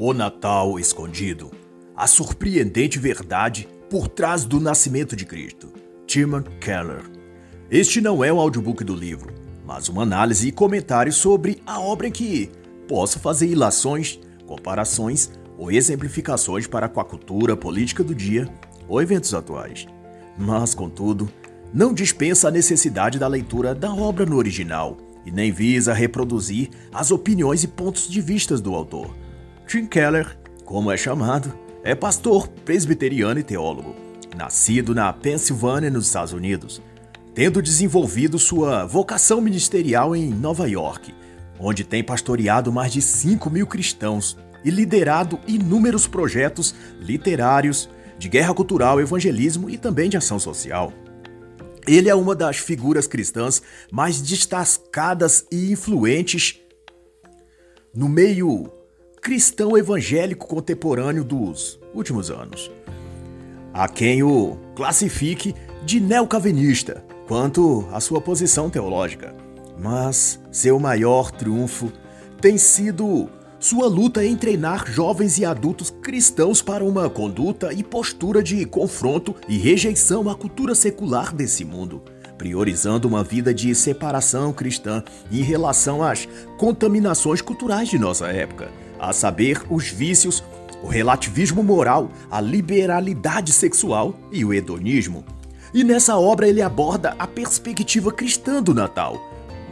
O Natal Escondido A surpreendente verdade por trás do nascimento de Cristo. Timon Keller. Este não é um audiobook do livro, mas uma análise e comentário sobre a obra em que posso fazer ilações, comparações ou exemplificações para com a cultura política do dia ou eventos atuais. Mas, contudo, não dispensa a necessidade da leitura da obra no original e nem visa reproduzir as opiniões e pontos de vista do autor. Tim Keller, como é chamado, é pastor presbiteriano e teólogo, nascido na Pensilvânia, nos Estados Unidos, tendo desenvolvido sua vocação ministerial em Nova York, onde tem pastoreado mais de 5 mil cristãos e liderado inúmeros projetos literários, de guerra cultural, evangelismo e também de ação social. Ele é uma das figuras cristãs mais destacadas e influentes no meio cristão evangélico contemporâneo dos últimos anos. Há quem o classifique de neocalvinista quanto à sua posição teológica, mas seu maior triunfo tem sido sua luta em treinar jovens e adultos cristãos para uma conduta e postura de confronto e rejeição à cultura secular desse mundo, priorizando uma vida de separação cristã em relação às contaminações culturais de nossa época, a saber, os vícios, o relativismo moral, a liberalidade sexual e o hedonismo. E nessa obra ele aborda a perspectiva cristã do Natal,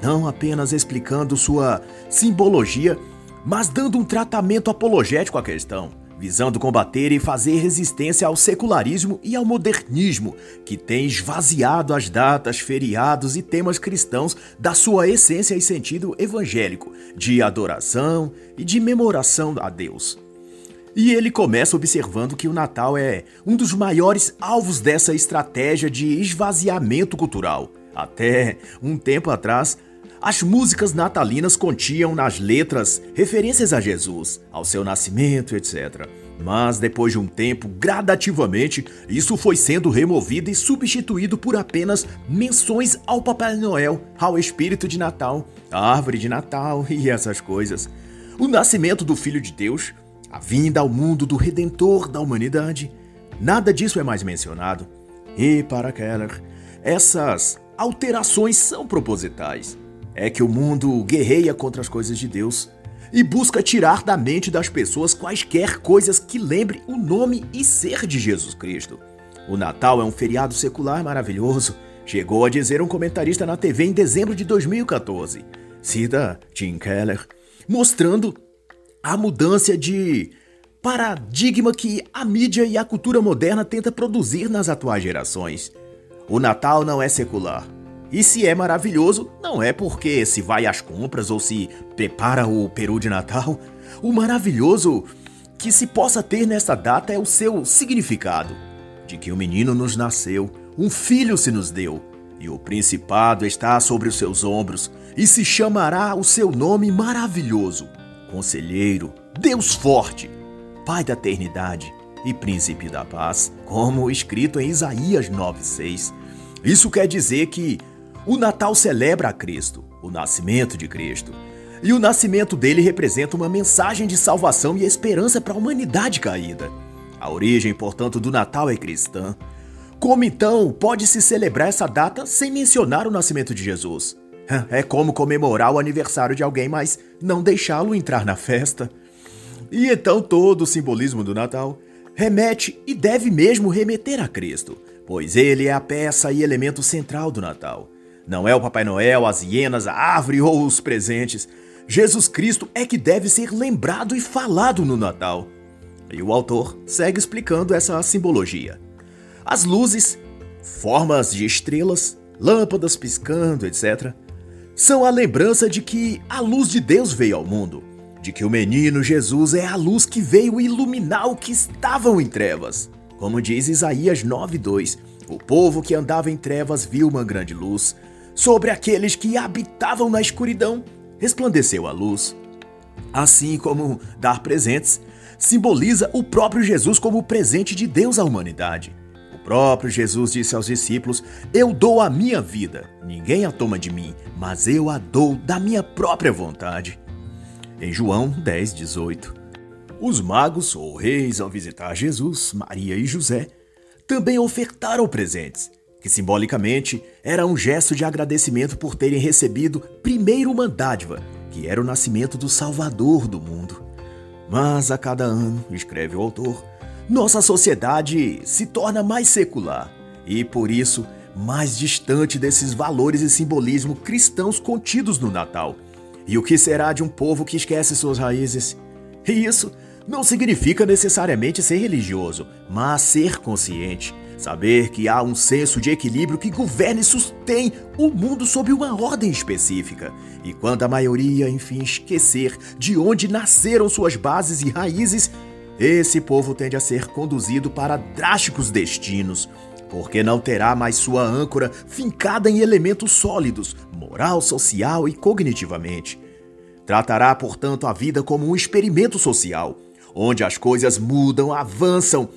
não apenas explicando sua simbologia mas dando um tratamento apologético à questão, visando combater e fazer resistência ao secularismo e ao modernismo, que tem esvaziado as datas, feriados e temas cristãos da sua essência e sentido evangélico, de adoração e de memoração a Deus. E ele começa observando que o Natal é um dos maiores alvos dessa estratégia de esvaziamento cultural. Até um tempo atrás, as músicas natalinas continham nas letras referências a Jesus, ao seu nascimento, etc. Mas depois de um tempo, gradativamente, isso foi sendo removido e substituído por apenas menções ao Papai Noel, ao espírito de Natal, à árvore de Natal e essas coisas. O nascimento do Filho de Deus, a vinda ao mundo do Redentor da humanidade, nada disso é mais mencionado. E para Keller, essas alterações são propositais é que o mundo guerreia contra as coisas de Deus e busca tirar da mente das pessoas quaisquer coisas que lembrem o nome e ser de Jesus Cristo. O Natal é um feriado secular maravilhoso, chegou a dizer um comentarista na TV em dezembro de 2014, cita Tim Keller, mostrando a mudança de paradigma que a mídia e a cultura moderna tenta produzir nas atuais gerações. O Natal não é secular, e se é maravilhoso, não é porque se vai às compras ou se prepara o peru de Natal. O maravilhoso que se possa ter nesta data é o seu significado: de que o menino nos nasceu, um filho se nos deu, e o principado está sobre os seus ombros, e se chamará o seu nome maravilhoso: Conselheiro, Deus forte, Pai da eternidade e Príncipe da paz, como escrito em Isaías 9:6. Isso quer dizer que o Natal celebra a Cristo, o nascimento de Cristo. E o nascimento dele representa uma mensagem de salvação e esperança para a humanidade caída. A origem, portanto, do Natal é cristã. Como então pode-se celebrar essa data sem mencionar o nascimento de Jesus? É como comemorar o aniversário de alguém, mas não deixá-lo entrar na festa. E então todo o simbolismo do Natal remete e deve mesmo remeter a Cristo, pois ele é a peça e elemento central do Natal. Não é o Papai Noel, as hienas, a árvore ou os presentes. Jesus Cristo é que deve ser lembrado e falado no Natal. E o autor segue explicando essa simbologia. As luzes, formas de estrelas, lâmpadas piscando, etc., são a lembrança de que a luz de Deus veio ao mundo, de que o menino Jesus é a luz que veio iluminar o que estavam em trevas. Como diz Isaías 9:2, o povo que andava em trevas viu uma grande luz sobre aqueles que habitavam na escuridão, resplandeceu a luz. Assim como dar presentes simboliza o próprio Jesus como presente de Deus à humanidade. O próprio Jesus disse aos discípulos: Eu dou a minha vida, ninguém a toma de mim, mas eu a dou da minha própria vontade. Em João 10, 18. Os magos ou reis, ao visitar Jesus, Maria e José, também ofertaram presentes, que simbolicamente era um gesto de agradecimento por terem recebido primeiro uma dádiva, que era o nascimento do Salvador do mundo. Mas a cada ano, escreve o autor, nossa sociedade se torna mais secular e, por isso, mais distante desses valores e simbolismo cristãos contidos no Natal. E o que será de um povo que esquece suas raízes? E isso não significa necessariamente ser religioso, mas ser consciente. Saber que há um senso de equilíbrio que governa e sustém o mundo sob uma ordem específica. E quando a maioria, enfim, esquecer de onde nasceram suas bases e raízes, esse povo tende a ser conduzido para drásticos destinos, porque não terá mais sua âncora fincada em elementos sólidos, moral, social e cognitivamente. Tratará, portanto, a vida como um experimento social, onde as coisas mudam, avançam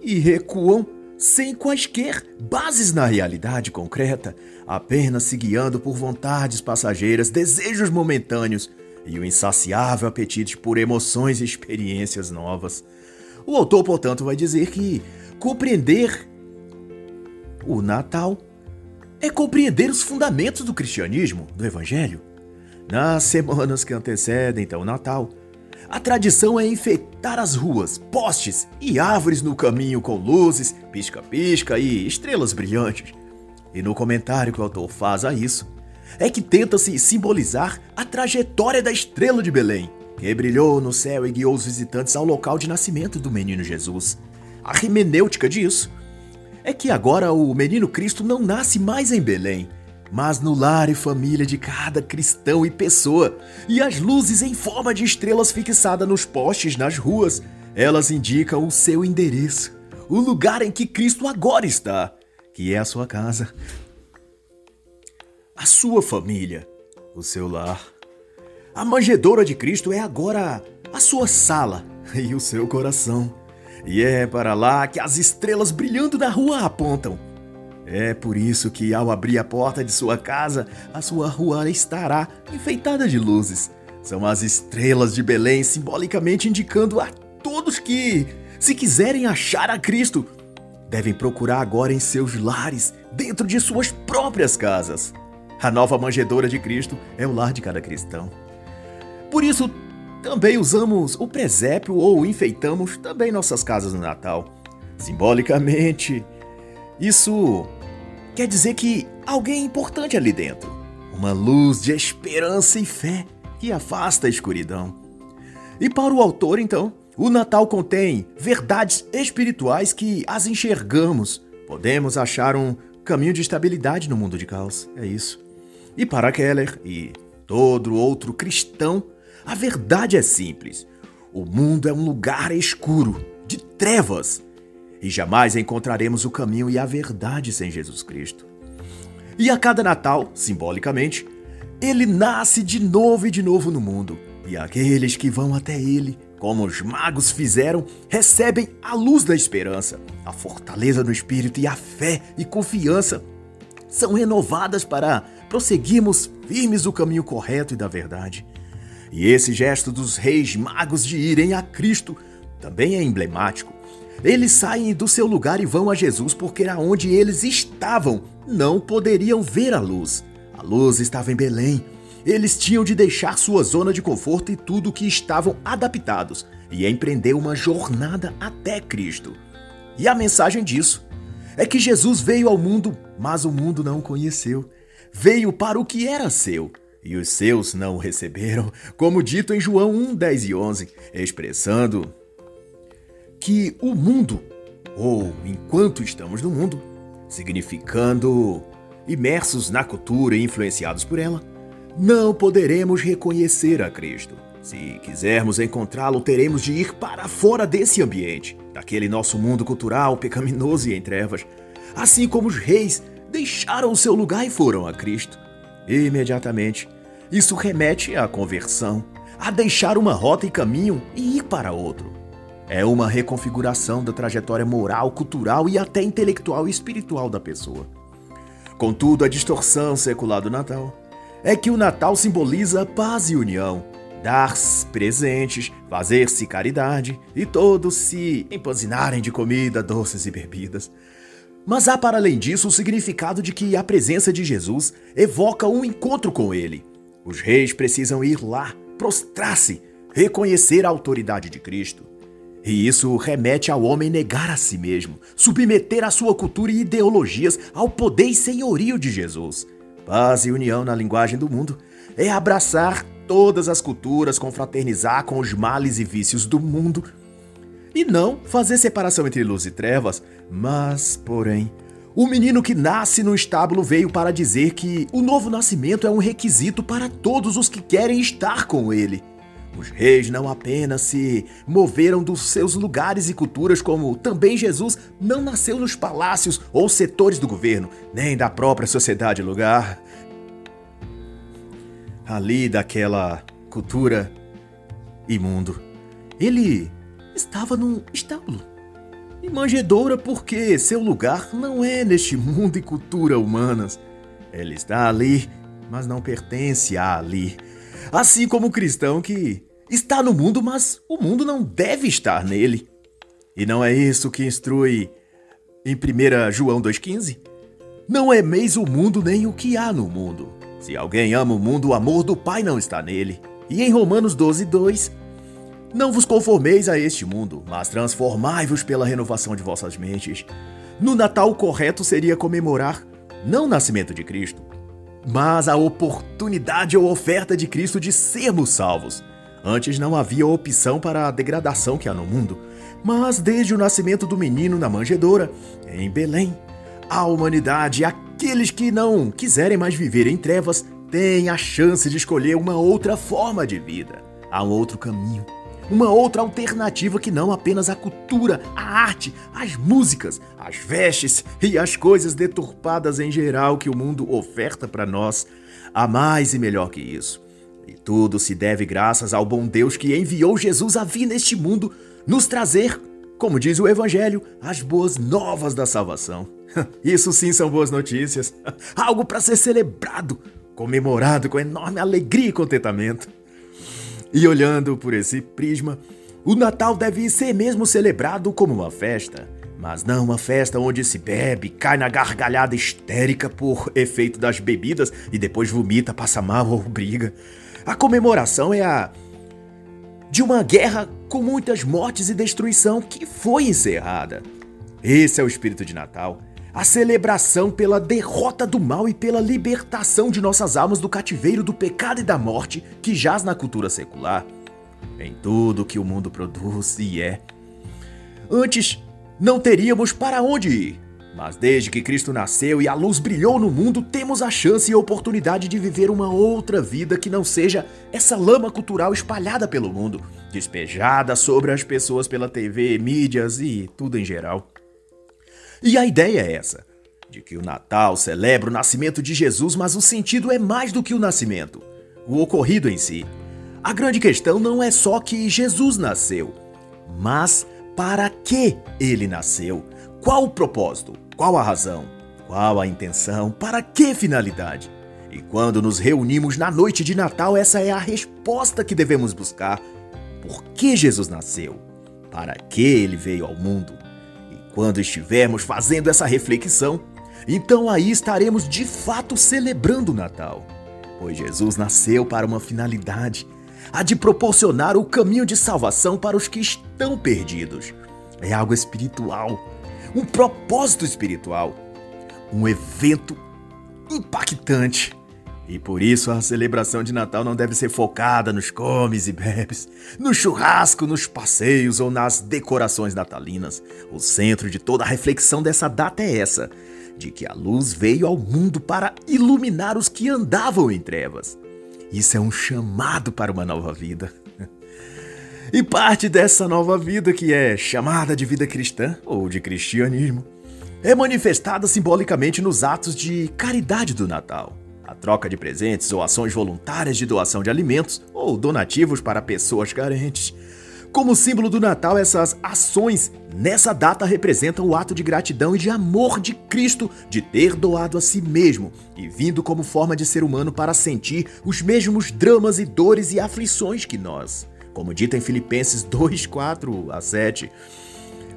e recuam sem quaisquer bases na realidade concreta, apenas se guiando por vontades passageiras, desejos momentâneos e o insaciável apetite por emoções e experiências novas. O autor, portanto, vai dizer que compreender o Natal é compreender os fundamentos do cristianismo, do Evangelho. Nas semanas que antecedem então o Natal, a tradição é enfeitar as ruas, postes e árvores no caminho com luzes, pisca-pisca e estrelas brilhantes. E no comentário que o autor faz a isso, é que tenta-se simbolizar a trajetória da estrela de Belém, que brilhou no céu e guiou os visitantes ao local de nascimento do menino Jesus. A hermenêutica disso é que agora o menino Cristo não nasce mais em Belém, mas no lar e família de cada cristão e pessoa. E as luzes em forma de estrelas fixadas nos postes nas ruas, elas indicam o seu endereço, o lugar em que Cristo agora está, que é a sua casa, a sua família, o seu lar. A manjedoura de Cristo é agora a sua sala e o seu coração. E é para lá que as estrelas brilhando na rua apontam. É por isso que, ao abrir a porta de sua casa, a sua rua estará enfeitada de luzes. São as estrelas de Belém simbolicamente indicando a todos que, se quiserem achar a Cristo, devem procurar agora em seus lares, dentro de suas próprias casas. A nova manjedoura de Cristo é o lar de cada cristão. Por isso, também usamos o presépio ou enfeitamos também nossas casas no Natal. Simbolicamente, isso quer dizer que alguém importante ali dentro. Uma luz de esperança e fé que afasta a escuridão. E para o autor, então, o Natal contém verdades espirituais que as enxergamos. Podemos achar um caminho de estabilidade no mundo de caos. É isso. E para Keller e todo outro cristão, a verdade é simples. O mundo é um lugar escuro, de trevas, e jamais encontraremos o caminho e a verdade sem Jesus Cristo. E a cada Natal, simbolicamente, ele nasce de novo e de novo no mundo, e aqueles que vão até ele, como os magos fizeram, recebem a luz da esperança, a fortaleza do espírito e a fé e confiança são renovadas para prosseguirmos firmes o caminho correto e da verdade. E esse gesto dos reis magos de irem a Cristo também é emblemático. Eles saem do seu lugar e vão a Jesus porque aonde eles estavam não poderiam ver a luz. A luz estava em Belém. Eles tinham de deixar sua zona de conforto e tudo que estavam adaptados e empreender uma jornada até Cristo. E a mensagem disso é que Jesus veio ao mundo, mas o mundo não o conheceu veio para o que era seu, e os seus não o receberam, como dito em João 1, 10 e 11, expressando que o mundo, ou enquanto estamos no mundo, significando imersos na cultura e influenciados por ela, não poderemos reconhecer a Cristo. Se quisermos encontrá-lo, teremos de ir para fora desse ambiente, daquele nosso mundo cultural pecaminoso e em trevas, assim como os reis deixaram o seu lugar e foram a Cristo. Imediatamente, isso remete à conversão, a deixar uma rota e caminho e ir para outro. É uma reconfiguração da trajetória moral, cultural e até intelectual e espiritual da pessoa. Contudo, a distorção secular do Natal é que o Natal simboliza paz e união, dar presentes, fazer-se caridade e todos se empanzinarem de comida, doces e bebidas. Mas há para além disso o significado de que a presença de Jesus evoca um encontro com ele. Os reis precisam ir lá, prostrar-se, reconhecer a autoridade de Cristo. E isso remete ao homem negar a si mesmo, submeter a sua cultura e ideologias ao poder e senhorio de Jesus. Paz e união na linguagem do mundo é abraçar todas as culturas, confraternizar com os males e vícios do mundo. E não fazer separação entre luz e trevas, mas, porém, o menino que nasce no estábulo veio para dizer que o novo nascimento é um requisito para todos os que querem estar com ele. Os reis não apenas se moveram dos seus lugares e culturas, como também Jesus não nasceu nos palácios ou setores do governo, nem da própria sociedade lugar. Ali daquela cultura imundo. Ele estava num estábulo. E manjedoura porque seu lugar não é neste mundo e cultura humanas. Ele está ali, mas não pertence a ali. Assim como o cristão que está no mundo, mas o mundo não deve estar nele. E não é isso que instrui em 1 João 2,15? Não ameis o mundo nem o que há no mundo. Se alguém ama o mundo, o amor do Pai não está nele. E em Romanos 12,2: Não vos conformeis a este mundo, mas transformai-vos pela renovação de vossas mentes. No Natal, o correto seria comemorar não o nascimento de Cristo, mas a oportunidade ou oferta de Cristo de sermos salvos. Antes não havia opção para a degradação que há no mundo, mas desde o nascimento do menino na manjedoura, em Belém, a humanidade e aqueles que não quiserem mais viver em trevas têm a chance de escolher uma outra forma de vida. Há um outro caminho, uma outra alternativa que não apenas a cultura, a arte, as músicas, as vestes e as coisas deturpadas em geral que o mundo oferta para nós. Há mais e melhor que isso. E tudo se deve graças ao bom Deus que enviou Jesus a vir neste mundo nos trazer, como diz o Evangelho, as boas novas da salvação. Isso sim são boas notícias. Algo para ser celebrado, comemorado com enorme alegria e contentamento. E olhando por esse prisma, o Natal deve ser mesmo celebrado como uma festa, mas não uma festa onde se bebe, cai na gargalhada histérica por efeito das bebidas e depois vomita, passa mal ou briga. A comemoração é a de uma guerra com muitas mortes e destruição que foi encerrada. Esse é o espírito de Natal, a celebração pela derrota do mal e pela libertação de nossas almas do cativeiro do pecado e da morte que jaz na cultura secular, em tudo que o mundo produz e é. Antes, não teríamos para onde ir. Mas desde que Cristo nasceu e a luz brilhou no mundo, temos a chance e a oportunidade de viver uma outra vida que não seja essa lama cultural espalhada pelo mundo, despejada sobre as pessoas pela TV, mídias e tudo em geral. E a ideia é essa: de que o Natal celebra o nascimento de Jesus, mas o sentido é mais do que o nascimento, o ocorrido em si. A grande questão não é só que Jesus nasceu, mas para que ele nasceu. Qual o propósito? Qual a razão? Qual a intenção? Para que finalidade? E quando nos reunimos na noite de Natal, essa é a resposta que devemos buscar. Por que Jesus nasceu? Para que ele veio ao mundo? E quando estivermos fazendo essa reflexão, então aí estaremos de fato celebrando o Natal. Pois Jesus nasceu para uma finalidade, a de proporcionar o caminho de salvação para os que estão perdidos. É algo espiritual um propósito espiritual, um evento impactante. E por isso a celebração de Natal não deve ser focada nos comes e bebes, no churrasco, nos passeios ou nas decorações natalinas. O centro de toda a reflexão dessa data é essa: de que a luz veio ao mundo para iluminar os que andavam em trevas. Isso é um chamado para uma nova vida. E parte dessa nova vida, que é chamada de vida cristã ou de cristianismo, é manifestada simbolicamente nos atos de caridade do Natal. A troca de presentes ou ações voluntárias de doação de alimentos ou donativos para pessoas carentes. Como símbolo do Natal, essas ações nessa data representam o ato de gratidão e de amor de Cristo de ter doado a si mesmo e vindo como forma de ser humano para sentir os mesmos dramas e dores e aflições que nós. Como dita em Filipenses 2, 4 a 7.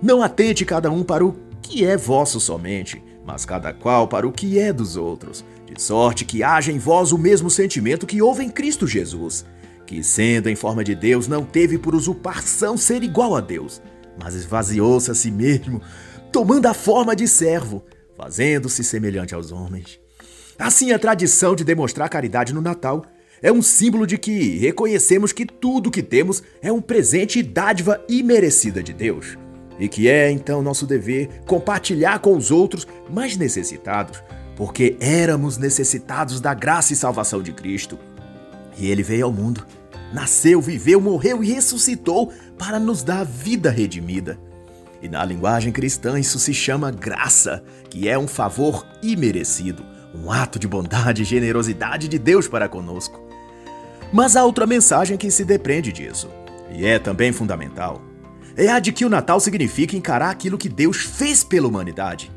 Não atente cada um para o que é vosso somente, mas cada qual para o que é dos outros, de sorte que haja em vós o mesmo sentimento que houve em Cristo Jesus que, sendo em forma de Deus, não teve por usurpação ser igual a Deus, mas esvaziou-se a si mesmo, tomando a forma de servo, fazendo-se semelhante aos homens. Assim, a tradição de demonstrar caridade no Natal é um símbolo de que reconhecemos que tudo que temos é um presente e dádiva imerecida de Deus, e que é então nosso dever compartilhar com os outros mais necessitados, porque éramos necessitados da graça e salvação de Cristo. E ele veio ao mundo nasceu, viveu, morreu e ressuscitou para nos dar vida redimida. E na linguagem cristã isso se chama graça, que é um favor imerecido, um ato de bondade e generosidade de Deus para conosco. Mas há outra mensagem que se depende disso, e é também fundamental. É a de que o Natal significa encarar aquilo que Deus fez pela humanidade.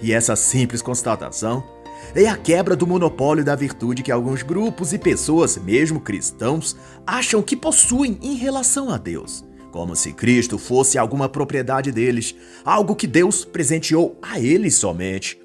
E essa simples constatação é a quebra do monopólio da virtude que alguns grupos e pessoas, mesmo cristãos, acham que possuem em relação a Deus. Como se Cristo fosse alguma propriedade deles, algo que Deus presenteou a eles somente.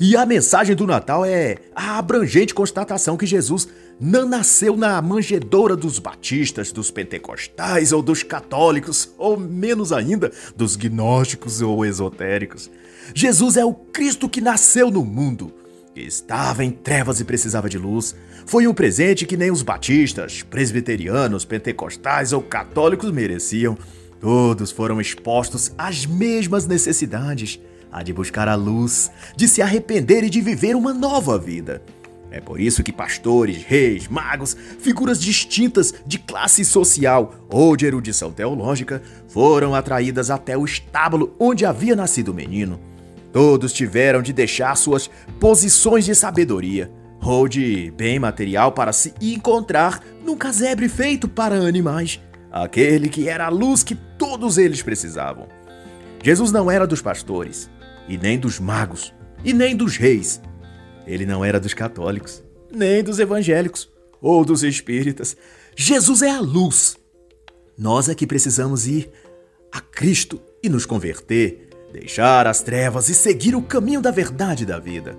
E a mensagem do Natal é a abrangente constatação que Jesus não nasceu na manjedoura dos batistas, dos pentecostais ou dos católicos, ou menos ainda, dos gnósticos ou esotéricos. Jesus é o Cristo que nasceu no mundo, Estava em trevas e precisava de luz. Foi um presente que nem os batistas, presbiterianos, pentecostais ou católicos mereciam. Todos foram expostos às mesmas necessidades: a de buscar a luz, de se arrepender e de viver uma nova vida. É por isso que pastores, reis, magos, figuras distintas de classe social ou de erudição teológica foram atraídas até o estábulo onde havia nascido o menino Todos tiveram de deixar suas posições de sabedoria ou de bem material para se encontrar num casebre feito para animais, aquele que era a luz que todos eles precisavam. Jesus não era dos pastores, e nem dos magos, e nem dos reis. Ele não era dos católicos, nem dos evangélicos ou dos espíritas. Jesus é a luz. Nós é que precisamos ir a Cristo e nos converter deixar as trevas e seguir o caminho da verdade da vida.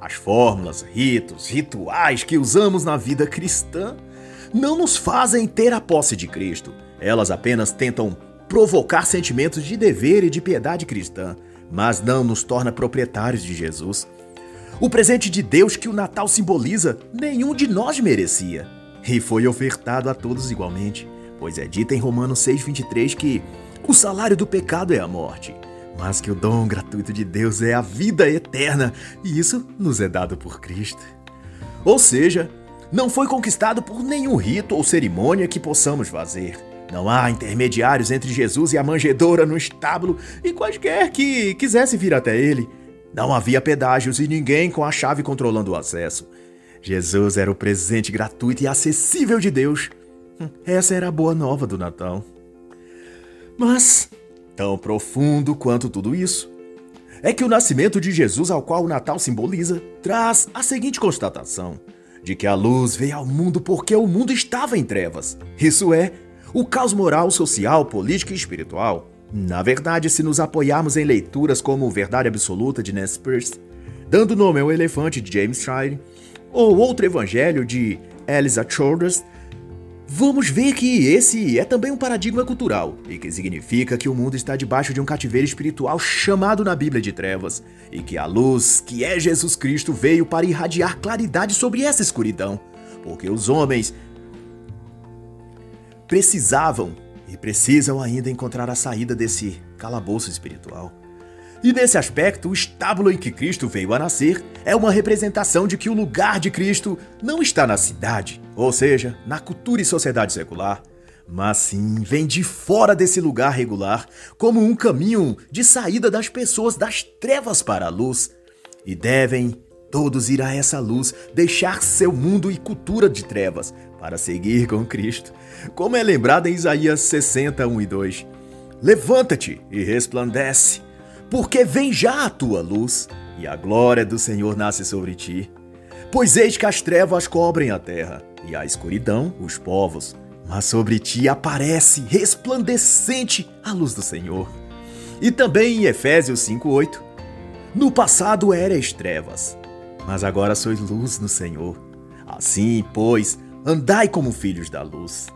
As fórmulas, ritos, rituais que usamos na vida cristã não nos fazem ter a posse de Cristo. Elas apenas tentam provocar sentimentos de dever e de piedade cristã, mas não nos torna proprietários de Jesus. O presente de Deus que o Natal simboliza, nenhum de nós merecia, e foi ofertado a todos igualmente, pois é dito em Romanos 6:23 que o salário do pecado é a morte, mas que o dom gratuito de Deus é a vida eterna e isso nos é dado por Cristo. Ou seja, não foi conquistado por nenhum rito ou cerimônia que possamos fazer. Não há intermediários entre Jesus e a manjedoura no estábulo e quaisquer que quisesse vir até ele. Não havia pedágios e ninguém com a chave controlando o acesso. Jesus era o presente gratuito e acessível de Deus. Hum, essa era a boa nova do Natal. Mas Tão profundo quanto tudo isso é que o nascimento de Jesus, ao qual o Natal simboliza, traz a seguinte constatação: de que a luz veio ao mundo porque o mundo estava em trevas. Isso é, o caos moral, social, político e espiritual. Na verdade, se nos apoiarmos em leituras como Verdade Absoluta de Ness Peirce, Dando Nome ao Elefante de James Shire, ou outro evangelho de Elisa Childress, Vamos ver que esse é também um paradigma cultural, e que significa que o mundo está debaixo de um cativeiro espiritual chamado na Bíblia de trevas, e que a luz, que é Jesus Cristo, veio para irradiar claridade sobre essa escuridão, porque os homens precisavam e precisam ainda encontrar a saída desse calabouço espiritual. E nesse aspecto, o estábulo em que Cristo veio a nascer é uma representação de que o lugar de Cristo não está na cidade, ou seja, na cultura e sociedade secular, mas sim vem de fora desse lugar regular, como um caminho de saída das pessoas das trevas para a luz. E devem todos ir a essa luz, deixar seu mundo e cultura de trevas, para seguir com Cristo, como é lembrado em Isaías 60, 1 e 2. Levanta-te e resplandece, porque vem já a tua luz, e a glória do Senhor nasce sobre ti. Pois eis que as trevas cobrem a terra, e a escuridão os povos, mas sobre ti aparece resplandecente a luz do Senhor. E também em Efésios 5:8, no passado eras trevas, mas agora sois luz no Senhor. Assim, pois, andai como filhos da luz.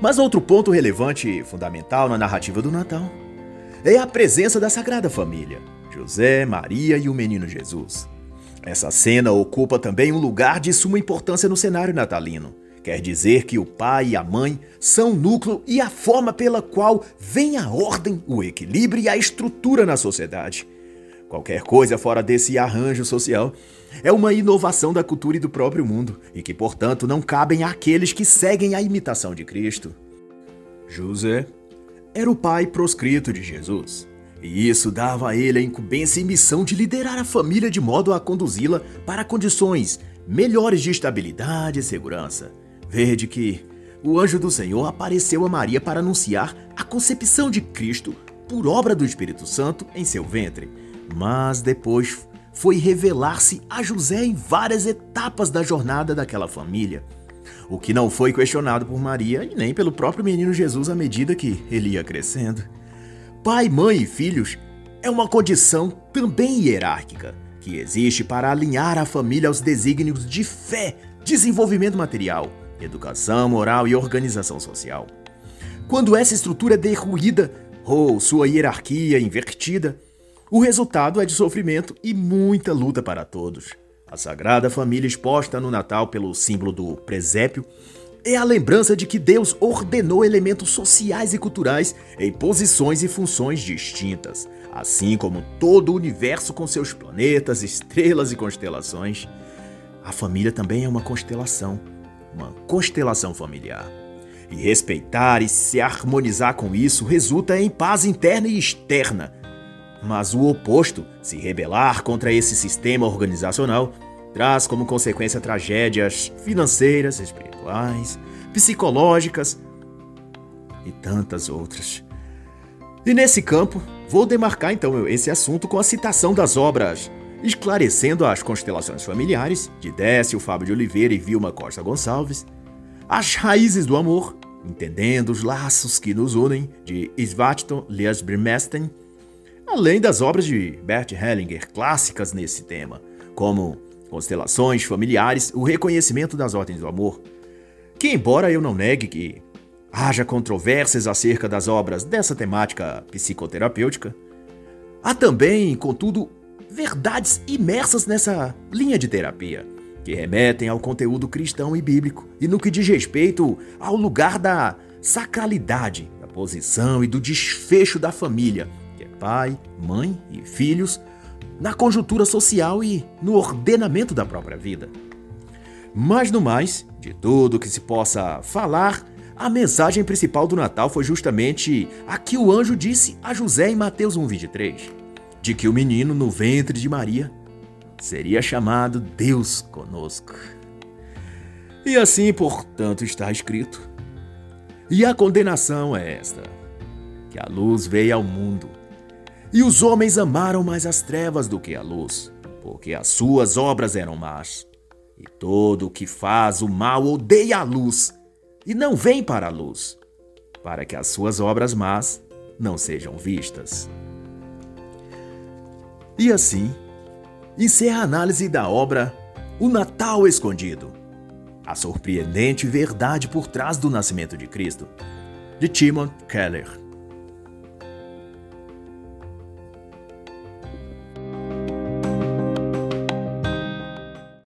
Mas outro ponto relevante e fundamental na narrativa do Natal é a presença da Sagrada Família, José, Maria e o menino Jesus. Essa cena ocupa também um lugar de suma importância no cenário natalino. Quer dizer que o pai e a mãe são o núcleo e a forma pela qual vem a ordem, o equilíbrio e a estrutura na sociedade. Qualquer coisa fora desse arranjo social é uma inovação da cultura e do próprio mundo, e que, portanto, não cabem àqueles que seguem a imitação de Cristo. José era o pai proscrito de Jesus, e isso dava a ele a incumbência e missão de liderar a família de modo a conduzi-la para condições melhores de estabilidade e segurança. Vede que o anjo do Senhor apareceu a Maria para anunciar a concepção de Cristo por obra do Espírito Santo em seu ventre, mas depois foi revelar-se a José em várias etapas da jornada daquela família, o que não foi questionado por Maria e nem pelo próprio menino Jesus à medida que ele ia crescendo. Pai, mãe e filhos é uma condição também hierárquica que existe para alinhar a família aos desígnios de fé, desenvolvimento material, educação moral e organização social. Quando essa estrutura é derruída ou sua hierarquia invertida, o resultado é de sofrimento e muita luta para todos. A Sagrada Família exposta no Natal pelo símbolo do presépio é a lembrança de que Deus ordenou elementos sociais e culturais em posições e funções distintas, assim como todo o universo com seus planetas, estrelas e constelações. A família também é uma constelação, uma constelação familiar. E respeitar e se harmonizar com isso resulta em paz interna e externa, mas o oposto, se rebelar contra esse sistema organizacional, traz como consequência tragédias financeiras, espirituais, psicológicas e tantas outras. E nesse campo, vou demarcar então esse assunto com a citação das obras Esclarecendo as Constelações Familiares, de Décio Fábio de Oliveira e Vilma Costa Gonçalves, As Raízes do Amor, Entendendo os Laços que nos Unem, de Svarton Liasbrimesten, além das obras de Bert Hellinger clássicas nesse tema, como Constelações Familiares, o reconhecimento das ordens do amor. Que, embora eu não negue que haja controvérsias acerca das obras dessa temática psicoterapêutica, há também, contudo, verdades imersas nessa linha de terapia, que remetem ao conteúdo cristão e bíblico e no que diz respeito ao lugar da sacralidade, da posição e do desfecho da família pai, mãe e filhos, na conjuntura social e no ordenamento da própria vida. Mas no mais, de tudo que se possa falar, a mensagem principal do Natal foi justamente a que o anjo disse a José em Mateus 1:23, de que o menino no ventre de Maria seria chamado Deus conosco. E assim, portanto, está escrito. E a condenação é esta: que a luz veio ao mundo e os homens amaram mais as trevas do que a luz, porque as suas obras eram más. E todo o que faz o mal odeia a luz e não vem para a luz, para que as suas obras más não sejam vistas. E assim, encerra a análise da obra O Natal Escondido a surpreendente verdade por trás do nascimento de Cristo, de Timon Keller.